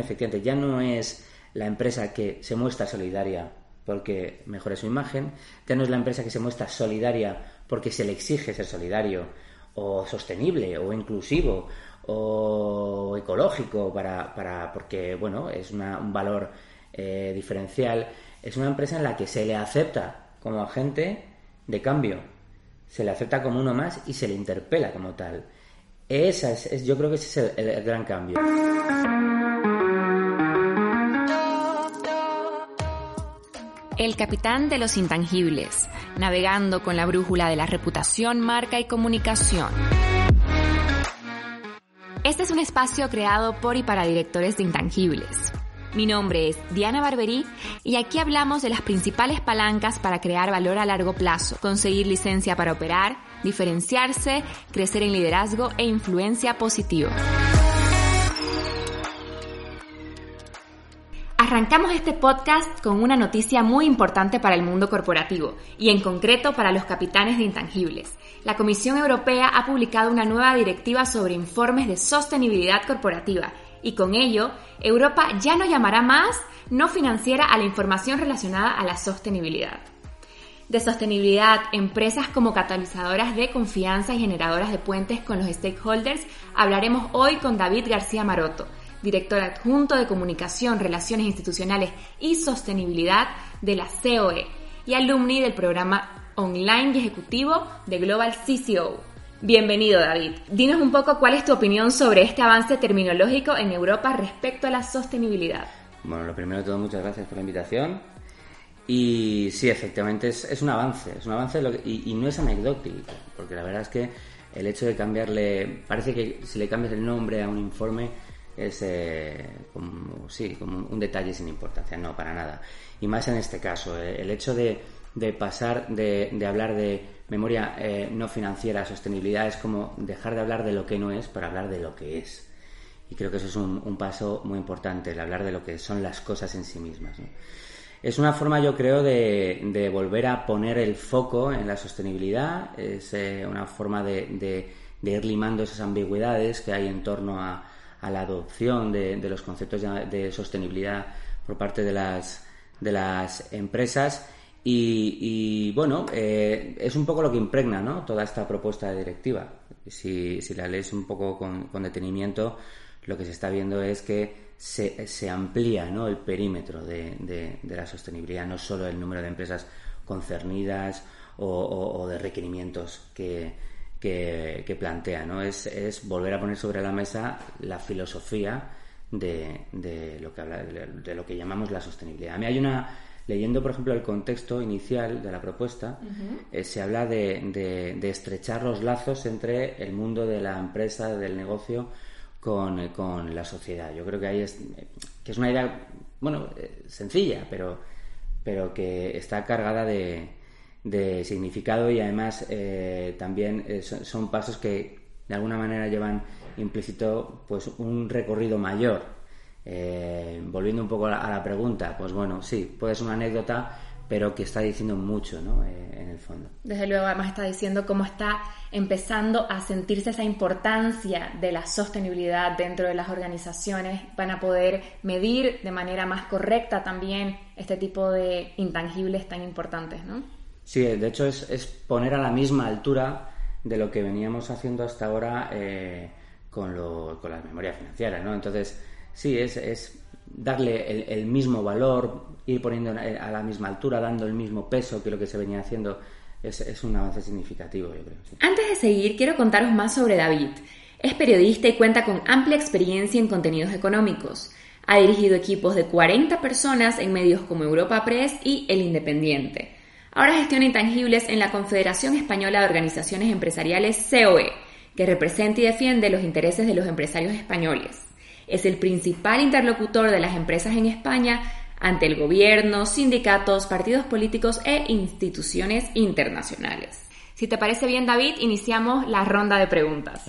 efectivamente ya no es la empresa que se muestra solidaria porque mejore su imagen, ya no es la empresa que se muestra solidaria porque se le exige ser solidario o sostenible o inclusivo o ecológico para, para porque bueno es un valor eh, diferencial. Es una empresa en la que se le acepta como agente de cambio se le acepta como uno más y se le interpela como tal. Esa es, yo creo que ese es el gran cambio El capitán de los intangibles, navegando con la brújula de la reputación, marca y comunicación. Este es un espacio creado por y para directores de intangibles. Mi nombre es Diana Barberí y aquí hablamos de las principales palancas para crear valor a largo plazo, conseguir licencia para operar, diferenciarse, crecer en liderazgo e influencia positiva. Arrancamos este podcast con una noticia muy importante para el mundo corporativo y en concreto para los capitanes de intangibles. La Comisión Europea ha publicado una nueva directiva sobre informes de sostenibilidad corporativa y con ello Europa ya no llamará más no financiera a la información relacionada a la sostenibilidad. De sostenibilidad, empresas como catalizadoras de confianza y generadoras de puentes con los stakeholders, hablaremos hoy con David García Maroto director adjunto de Comunicación, Relaciones Institucionales y Sostenibilidad de la COE y alumni del programa online y ejecutivo de Global CCO. Bienvenido David. Dinos un poco cuál es tu opinión sobre este avance terminológico en Europa respecto a la sostenibilidad. Bueno, lo primero de todo, muchas gracias por la invitación. Y sí, efectivamente es, un avance, es un avance y, y, no es anecdótico, porque la verdad es que el hecho de cambiarle, parece que si le cambias el nombre a un informe, es eh, como, sí, como un detalle sin importancia, no, para nada. Y más en este caso, eh, el hecho de, de pasar de, de, hablar de memoria eh, no financiera a sostenibilidad es como dejar de hablar de lo que no es para hablar de lo que es. Y creo que eso es un, un paso muy importante, el hablar de lo que son las cosas en sí mismas. Es una forma, yo creo, de, de, volver a poner el foco en la sostenibilidad, es una forma de, de ir limando esas ambigüedades que hay en torno a, a la adopción de, los conceptos de, sostenibilidad por parte de las, de las empresas. Y, bueno, eh, es un poco lo que impregna ¿no? toda esta propuesta de directiva. Si, si la lees un poco con, detenimiento, lo que se está viendo es que se, se amplía ¿no? el perímetro de, de, la sostenibilidad, no solo el número de empresas concernidas o de requerimientos que, que, plantea, ¿no? Es, es, volver a poner sobre la mesa la filosofía de, de lo que habla, de, lo que llamamos la sostenibilidad. A mí hay una leyendo, por ejemplo, el contexto inicial de la propuesta, eh, se habla de, de, estrechar los lazos entre el mundo de la empresa, del negocio, con, con la sociedad. Yo creo que ahí es, que es una idea, bueno, eh, sencilla, pero, pero que está cargada de, de significado y además eh, también eh, son, pasos que de alguna manera llevan implícito pues un recorrido mayor. Eh, volviendo un poco a la, pregunta, pues bueno, sí, puede ser una anécdota, pero que está diciendo mucho ¿no? en el fondo. Desde luego, además está diciendo cómo está empezando a sentirse esa importancia de la sostenibilidad dentro de las organizaciones, van a poder medir de manera más correcta también este tipo de intangibles tan importantes, ¿no? Sí, de hecho es, es, poner a la misma altura de lo que veníamos haciendo hasta ahora eh, con, lo, con las memorias financieras, ¿no? Entonces, sí, es, es darle el, mismo valor, ir poniendo a la misma altura, dando el mismo peso que lo que se venía haciendo, es, es un avance significativo, yo creo. Antes de seguir, quiero contaros más sobre David. Es periodista y cuenta con amplia experiencia en contenidos económicos. Ha dirigido equipos de 40 personas en medios como Europa Press y El Independiente. Ahora gestiona intangibles en la Confederación Española de Organizaciones Empresariales COE, que representa y defiende los intereses de los empresarios españoles. Es el principal interlocutor de las empresas en España ante el gobierno, sindicatos, partidos políticos e instituciones internacionales. Si te parece bien, David, iniciamos la ronda de preguntas.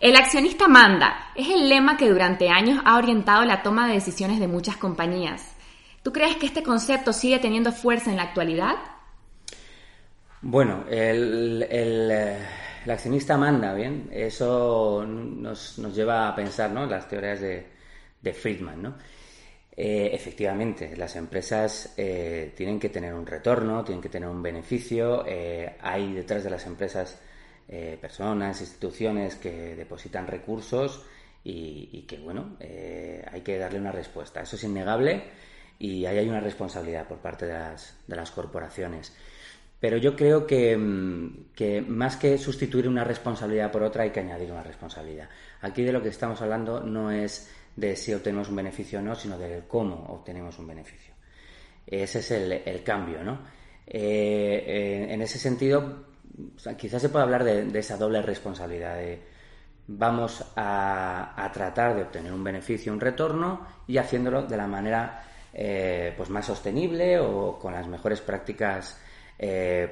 El accionista manda es el lema que durante años ha orientado la toma de decisiones de muchas compañías. ¿Tú crees que este concepto sigue teniendo fuerza en la actualidad? Bueno, el, eh, accionista manda, ¿bien? Eso nos, lleva a pensar, ¿no? Las teorías de, Friedman, ¿no? Eh, efectivamente, las empresas eh, tienen que tener un retorno, tienen que tener un beneficio. Hay detrás de las empresas personas, instituciones que depositan recursos y, que, bueno, hay que darle una respuesta. Eso es innegable y ahí hay una responsabilidad por parte de las, de las corporaciones. Pero yo creo que, mm, que, más que sustituir una responsabilidad por otra, hay que añadir una responsabilidad. Aquí de lo que estamos hablando no es de si obtenemos un beneficio o no, sino de cómo obtenemos un beneficio. Ese es el, cambio, ¿no? Eh, eh, en ese sentido, quizás se puede hablar de, esa doble responsabilidad de vamos a, tratar de obtener un beneficio, un retorno y haciéndolo de la manera eh, pues más sostenible o con las mejores prácticas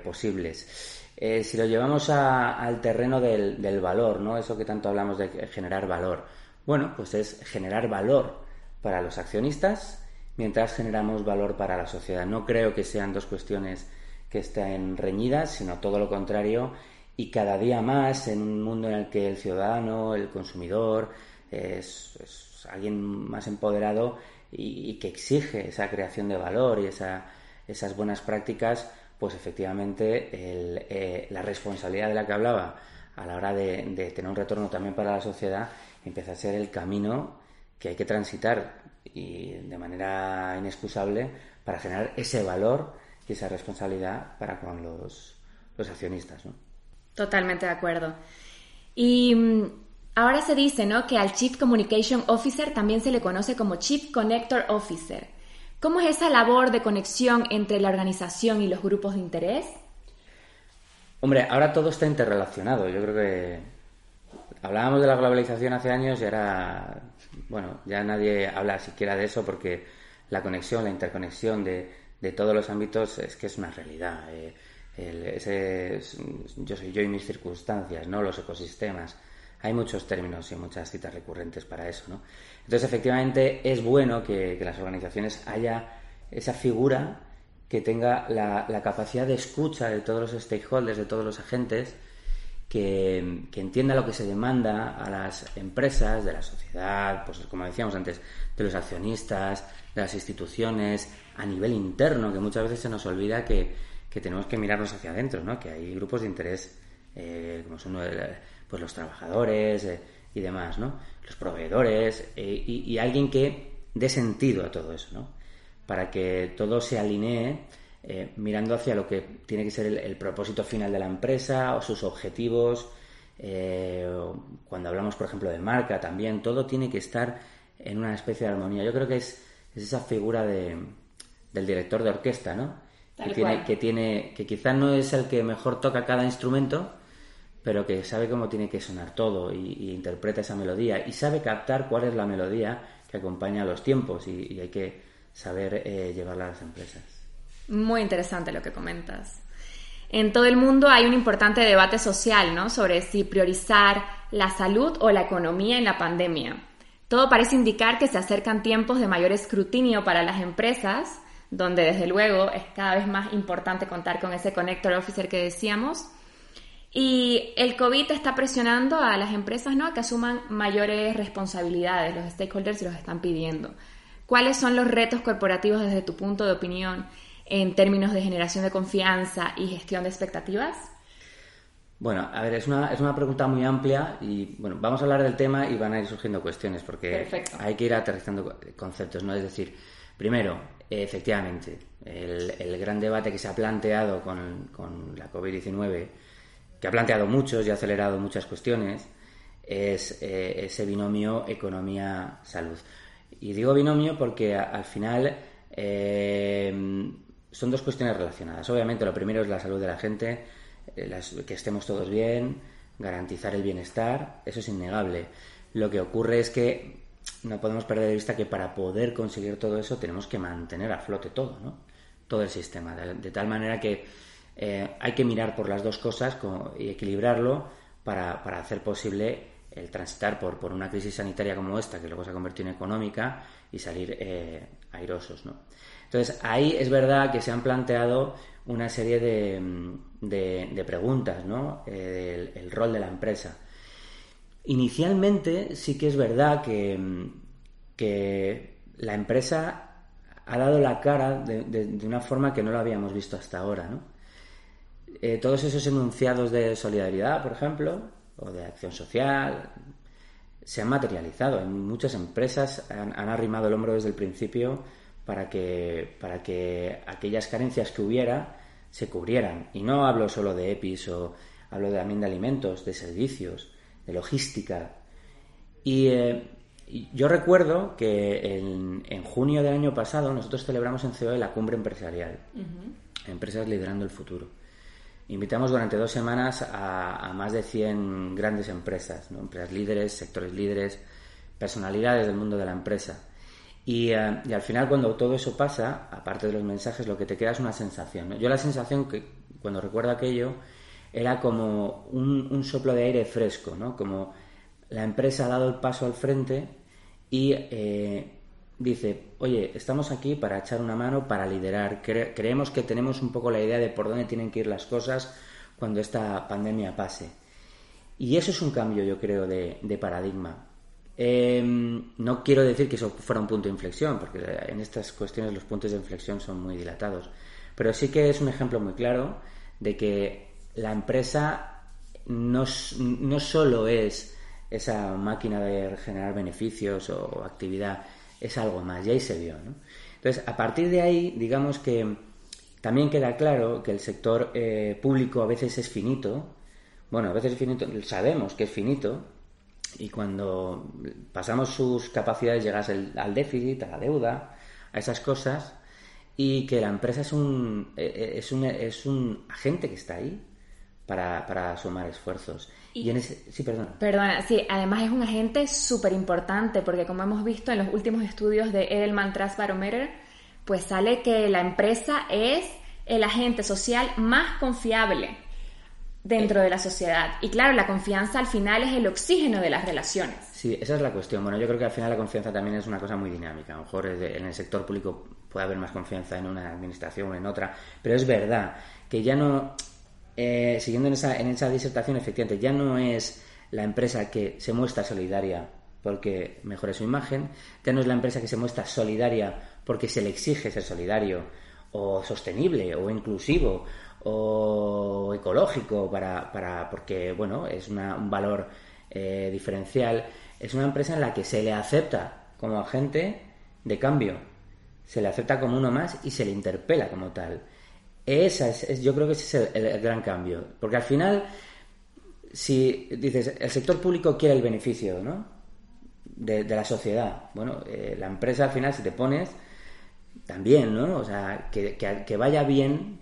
posibles. si lo llevamos al terreno del, del, valor, ¿no? Eso que tanto hablamos de generar valor. Bueno, pues es generar valor para los accionistas mientras generamos valor para la sociedad. No creo que sean dos cuestiones que estén reñidas, sino todo lo contrario y cada día más en un mundo en el que el ciudadano, el consumidor, es, alguien más empoderado y, que exige esa creación de valor y esas buenas prácticas, pues efectivamente eh, la responsabilidad de la que hablaba a la hora de tener un retorno también para la sociedad empieza a ser el camino que hay que transitar y de manera inexcusable para generar ese valor y esa responsabilidad para con los, accionistas. ¿no? Totalmente de acuerdo. Y mm, ahora se dice ¿no? que al Chief Communication Officer también se le conoce como Chief Connector Officer. ¿Cómo es esa labor de conexión entre la organización y los grupos de interés? Hombre, ahora todo está interrelacionado. Yo creo que hablábamos de la globalización hace años y ahora, bueno, ya nadie habla siquiera de eso porque la conexión, la interconexión de, de todos los ámbitos es que es una realidad. Eh, yo soy yo y mis circunstancias, ¿no? Los ecosistemas. Hay muchos términos y muchas citas recurrentes para eso, ¿no? Entonces, efectivamente, es bueno que, las organizaciones haya esa figura que tenga la, capacidad de escucha de todos los stakeholders, de todos los agentes, que, entienda lo que se demanda a las empresas, de la sociedad, pues como decíamos antes, de los accionistas, de las instituciones, a nivel interno, que muchas veces se nos olvida que, tenemos que mirarnos hacia adentro, ¿no? que hay grupos de interés eh, como son pues los trabajadores eh, y demás, ¿no? los proveedores eh, y, alguien que dé sentido a todo eso, ¿no? para que todo se alinee eh, mirando hacia lo que tiene que ser el, propósito final de la empresa o sus objetivos. Eh, cuando hablamos, por ejemplo, de marca también, todo tiene que estar en una especie de armonía. Yo creo que es, esa figura de, del director de orquesta, ¿no? que tiene, que tiene, que quizás no es el que mejor toca cada instrumento, pero que sabe cómo tiene que sonar todo y, interpreta esa melodía y sabe captar cuál es la melodía que acompaña a los tiempos y, hay que saber eh, llevarla a las empresas. Muy interesante lo que comentas. En todo el mundo hay un importante debate social, ¿no? Sobre si priorizar la salud o la economía en la pandemia. Todo parece indicar que se acercan tiempos de mayor escrutinio para las empresas, donde desde luego es cada vez más importante contar con ese connector officer que decíamos. Y el COVID está presionando a las empresas ¿no? a que asuman mayores responsabilidades. Los stakeholders los están pidiendo. ¿Cuáles son los retos corporativos desde tu punto de opinión en términos de generación de confianza y gestión de expectativas? Bueno, a ver, es una, es una pregunta muy amplia y bueno, vamos a hablar del tema y van a ir surgiendo cuestiones porque hay que ir aterrizando conceptos, ¿no? Es decir, primero, efectivamente, el, gran debate que se ha planteado con, con la COVID-19, que ha planteado muchos y ha acelerado muchas cuestiones, es eh, ese binomio economía-salud. Y digo binomio porque al final eh, son dos cuestiones relacionadas. Obviamente, lo primero es la salud de la gente, eh, que estemos todos bien, garantizar el bienestar, eso es innegable. Lo que ocurre es que no podemos perder de vista que para poder conseguir todo eso tenemos que mantener a flote todo, ¿no? Todo el sistema, de, tal manera que eh, hay que mirar por las dos cosas y equilibrarlo para, hacer posible el transitar por, una crisis sanitaria como esta, que luego se ha convertido en económica, y salir eh, airosos, ¿no? Entonces, ahí es verdad que se han planteado una serie de, de, preguntas, ¿no? Eh, el, rol de la empresa. Inicialmente sí que es verdad que, que la empresa ha dado la cara de, una forma que no lo habíamos visto hasta ahora. ¿no? Eh, todos esos enunciados de solidaridad, por ejemplo, o de acción social, se han materializado. En muchas empresas han, arrimado el hombro desde el principio para que, para que aquellas carencias que hubiera se cubrieran. Y no hablo solo de EPIs o hablo también de alimentos, de servicios, de logística. Y eh, yo recuerdo que en, junio del año pasado nosotros celebramos en COE la cumbre empresarial, Empresas Liderando el Futuro. Invitamos durante dos semanas a, más de 100 grandes empresas, empresas líderes, sectores líderes, personalidades del mundo de la empresa. Y, eh, al final cuando todo eso pasa, aparte de los mensajes, lo que te queda es una sensación. Yo la sensación que cuando recuerdo aquello era como un, soplo de aire fresco, ¿no? como la empresa ha dado el paso al frente y eh, dice, oye, estamos aquí para echar una mano, para liderar. creemos que tenemos un poco la idea de por dónde tienen que ir las cosas cuando esta pandemia pase. Y eso es un cambio, yo creo, de, paradigma. Em, no quiero decir que eso fuera un punto de inflexión, porque en estas cuestiones los puntos de inflexión son muy dilatados. Pero sí que es un ejemplo muy claro de que la empresa no, no solo es esa máquina de generar beneficios o actividad, es algo más, y ahí se vio. ¿no? Entonces, a partir de ahí, digamos que también queda claro que el sector eh, público a veces es finito, bueno, a veces es finito, sabemos que es finito, y cuando pasamos sus capacidades llegas al déficit, a la deuda, a esas cosas, y que la empresa es un, eh, eh, es un, es un agente que está ahí para, para sumar esfuerzos. Y, en ese, sí, perdona. Perdona, sí, además es un agente súper importante porque como hemos visto en los últimos estudios de Edelman Trust Barometer, pues sale que la empresa es el agente social más confiable dentro de la sociedad. Y claro, la confianza al final es el oxígeno de las relaciones. Sí, esa es la cuestión. Bueno, yo creo que al final la confianza también es una cosa muy dinámica. A lo mejor en el sector público puede haber más confianza en una administración o en otra, pero es verdad que ya no eh, siguiendo en esa, en esa disertación, efectivamente, ya no es la empresa que se muestra solidaria porque mejore su imagen, ya no es la empresa que se muestra solidaria porque se le exige ser solidario, o sostenible, o inclusivo, o ecológico, para, para porque bueno, es un valor eh, diferencial. Es una empresa en la que se le acepta como agente de cambio, se le acepta como uno más y se le interpela como tal. Esa es, yo creo que ese es el, gran cambio. Porque al final, si dices, el sector público quiere el beneficio, ¿no? De, la sociedad. Bueno, eh, la empresa al final, si te pones, también, ¿no? O sea, que, que, vaya bien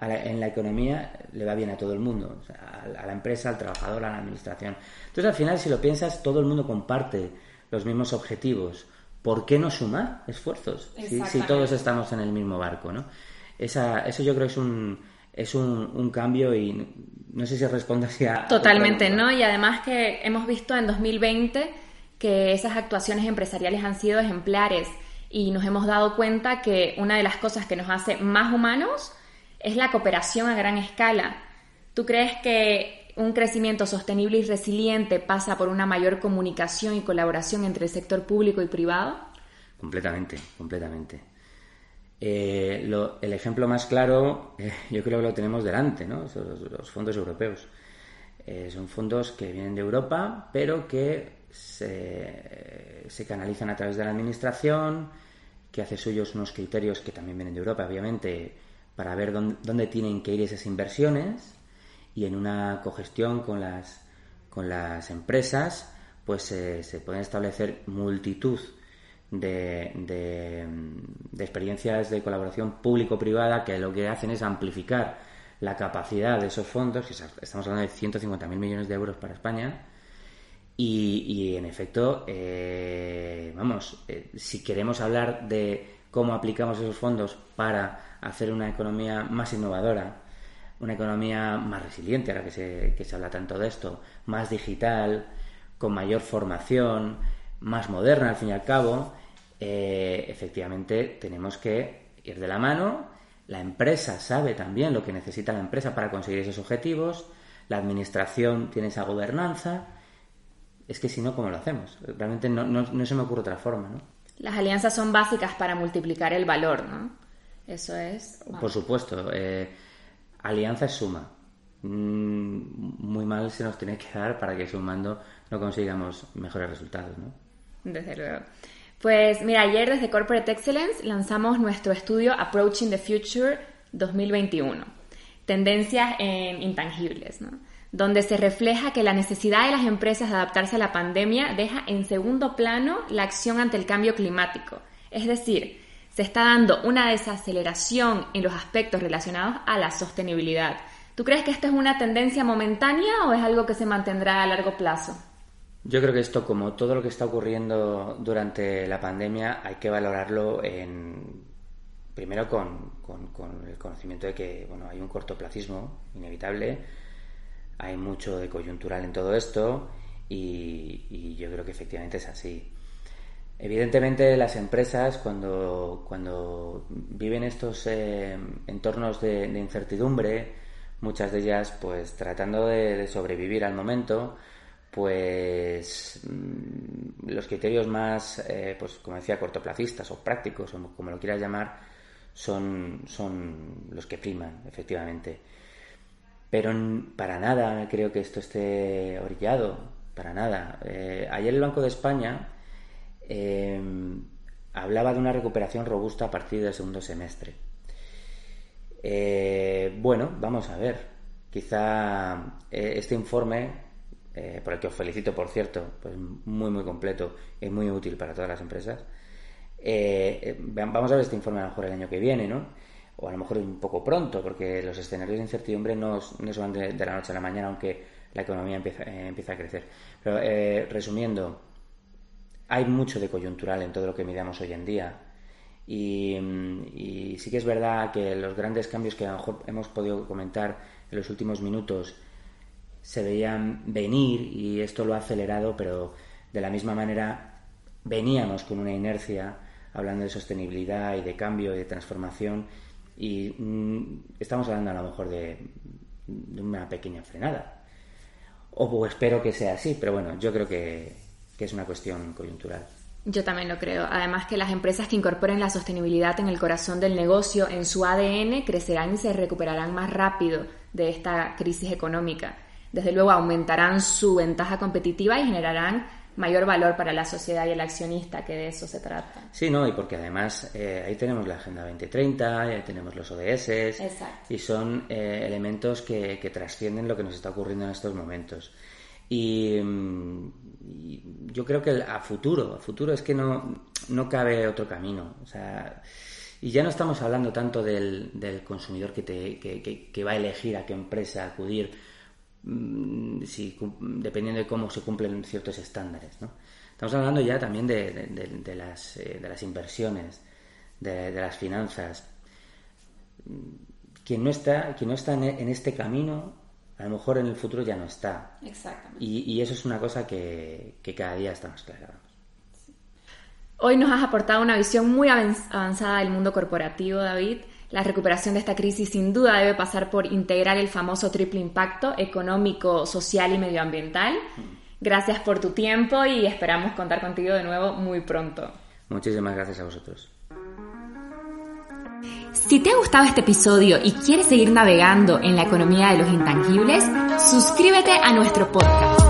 en la economía, le va bien a todo el mundo. a, la empresa, al trabajador, a la administración. Entonces, al final, si lo piensas, todo el mundo comparte los mismos objetivos. ¿Por qué no sumar esfuerzos? Si, si todos estamos en el mismo barco, ¿no? Esa, eso yo creo que es un, es un, cambio y no sé si responde así a... Totalmente, ¿no? Y además que hemos visto en 2020 que esas actuaciones empresariales han sido ejemplares y nos hemos dado cuenta que una de las cosas que nos hace más humanos es la cooperación a gran escala. ¿Tú crees que un crecimiento sostenible y resiliente pasa por una mayor comunicación y colaboración entre el sector público y privado? Completamente, completamente. Eh, el ejemplo más claro, eh, yo creo que lo tenemos delante, ¿no? los, fondos europeos. Eh, son fondos que vienen de Europa, pero que se, canalizan a través de la Administración, que hace suyos unos criterios que también vienen de Europa, obviamente, para ver dónde, tienen que ir esas inversiones y en una cogestión con las, con las empresas, pues se pueden establecer multitud de, experiencias de colaboración público-privada que lo que hacen es amplificar la capacidad de esos fondos, que estamos hablando de 150.000 millones de euros para España, y, en efecto, eh, vamos, eh, si queremos hablar de cómo aplicamos esos fondos para hacer una economía más innovadora, una economía más resiliente, ahora que se, que se habla tanto de esto, más digital, con mayor formación, más moderna al fin y al cabo, eh, efectivamente tenemos que ir de la mano. La empresa sabe también lo que necesita la empresa para conseguir esos objetivos. La administración tiene esa gobernanza. es que si no, ¿cómo lo hacemos? Realmente no, no, se me ocurre otra forma, ¿no? Las alianzas son básicas para multiplicar el valor, ¿no? Eso es... Por supuesto. Eh, alianza es suma. Mm, muy mal se nos tiene que dar para que sumando no consigamos mejores resultados, ¿no? Desde luego. Pues mira, ayer desde Corporate Excellence lanzamos nuestro estudio Approaching the Future 2021, tendencias en intangibles, ¿no? donde se refleja que la necesidad de las empresas de adaptarse a la pandemia deja en segundo plano la acción ante el cambio climático. Es decir, se está dando una desaceleración en los aspectos relacionados a la sostenibilidad. ¿Tú crees que esto es una tendencia momentánea o es algo que se mantendrá a largo plazo? Yo creo que esto, como todo lo que está ocurriendo durante la pandemia, hay que valorarlo en, primero con, el conocimiento de que bueno, hay un cortoplacismo inevitable, hay mucho de coyuntural en todo esto y, yo creo que efectivamente es así. Evidentemente las empresas cuando, cuando viven estos eh, entornos de, incertidumbre, muchas de ellas pues tratando de sobrevivir al momento, pues mm, los criterios más, eh, pues como decía, cortoplacistas o prácticos, o como lo quieras llamar, son, son los que priman, efectivamente. Pero para nada creo que esto esté orillado, para nada. Eh, ayer el Banco de España em, hablaba de una recuperación robusta a partir del segundo semestre. Eh, bueno, vamos a ver. Quizá este informe eh, por el que os felicito, por cierto, pues muy, muy completo, es muy útil para todas las empresas. Eh, eh, vamos a ver este informe a lo mejor el año que viene, ¿no? O a lo mejor un poco pronto, porque los escenarios de incertidumbre no, no se van de, la noche a la mañana, aunque la economía empieza, empieza a crecer. Pero resumiendo, hay mucho de coyuntural en todo lo que miramos hoy en día. Y, y, sí que es verdad que los grandes cambios que a lo mejor hemos podido comentar en los últimos minutos se veían venir y esto lo ha acelerado, pero de la misma manera veníamos con una inercia hablando de sostenibilidad y de cambio y de transformación y mm, estamos hablando a lo mejor de, una pequeña frenada. O espero que sea así, pero bueno, yo creo que, que es una cuestión coyuntural. Yo también lo creo. Además que las empresas que incorporen la sostenibilidad en el corazón del negocio, en su ADN, crecerán y se recuperarán más rápido de esta crisis económica desde luego aumentarán su ventaja competitiva y generarán mayor valor para la sociedad y el accionista, que de eso se trata. Sí, no, y porque además eh, ahí tenemos la Agenda 2030, ahí tenemos los ODS, y son eh, elementos que, trascienden lo que nos está ocurriendo en estos momentos. Y, mm, yo creo que a futuro, a futuro es que no, no cabe otro camino. O sea, y ya no estamos hablando tanto del, del consumidor que, te, que, que va a elegir a qué empresa acudir, si, dependiendo de cómo se cumplen ciertos estándares. ¿no? Estamos hablando ya también de, de, las, eh, de las, inversiones, de, las finanzas. Quien no está, quien no está en, este camino, a lo mejor en el futuro ya no está. Exactamente. Y, eso es una cosa que, que cada día está más clara. Hoy nos has aportado una visión muy avanzada del mundo corporativo, David. La recuperación de esta crisis sin duda debe pasar por integrar el famoso triple impacto económico, social y medioambiental. Gracias por tu tiempo y esperamos contar contigo de nuevo muy pronto. Muchísimas gracias a vosotros. Si te ha gustado este episodio y quieres seguir navegando en la economía de los intangibles, suscríbete a nuestro podcast.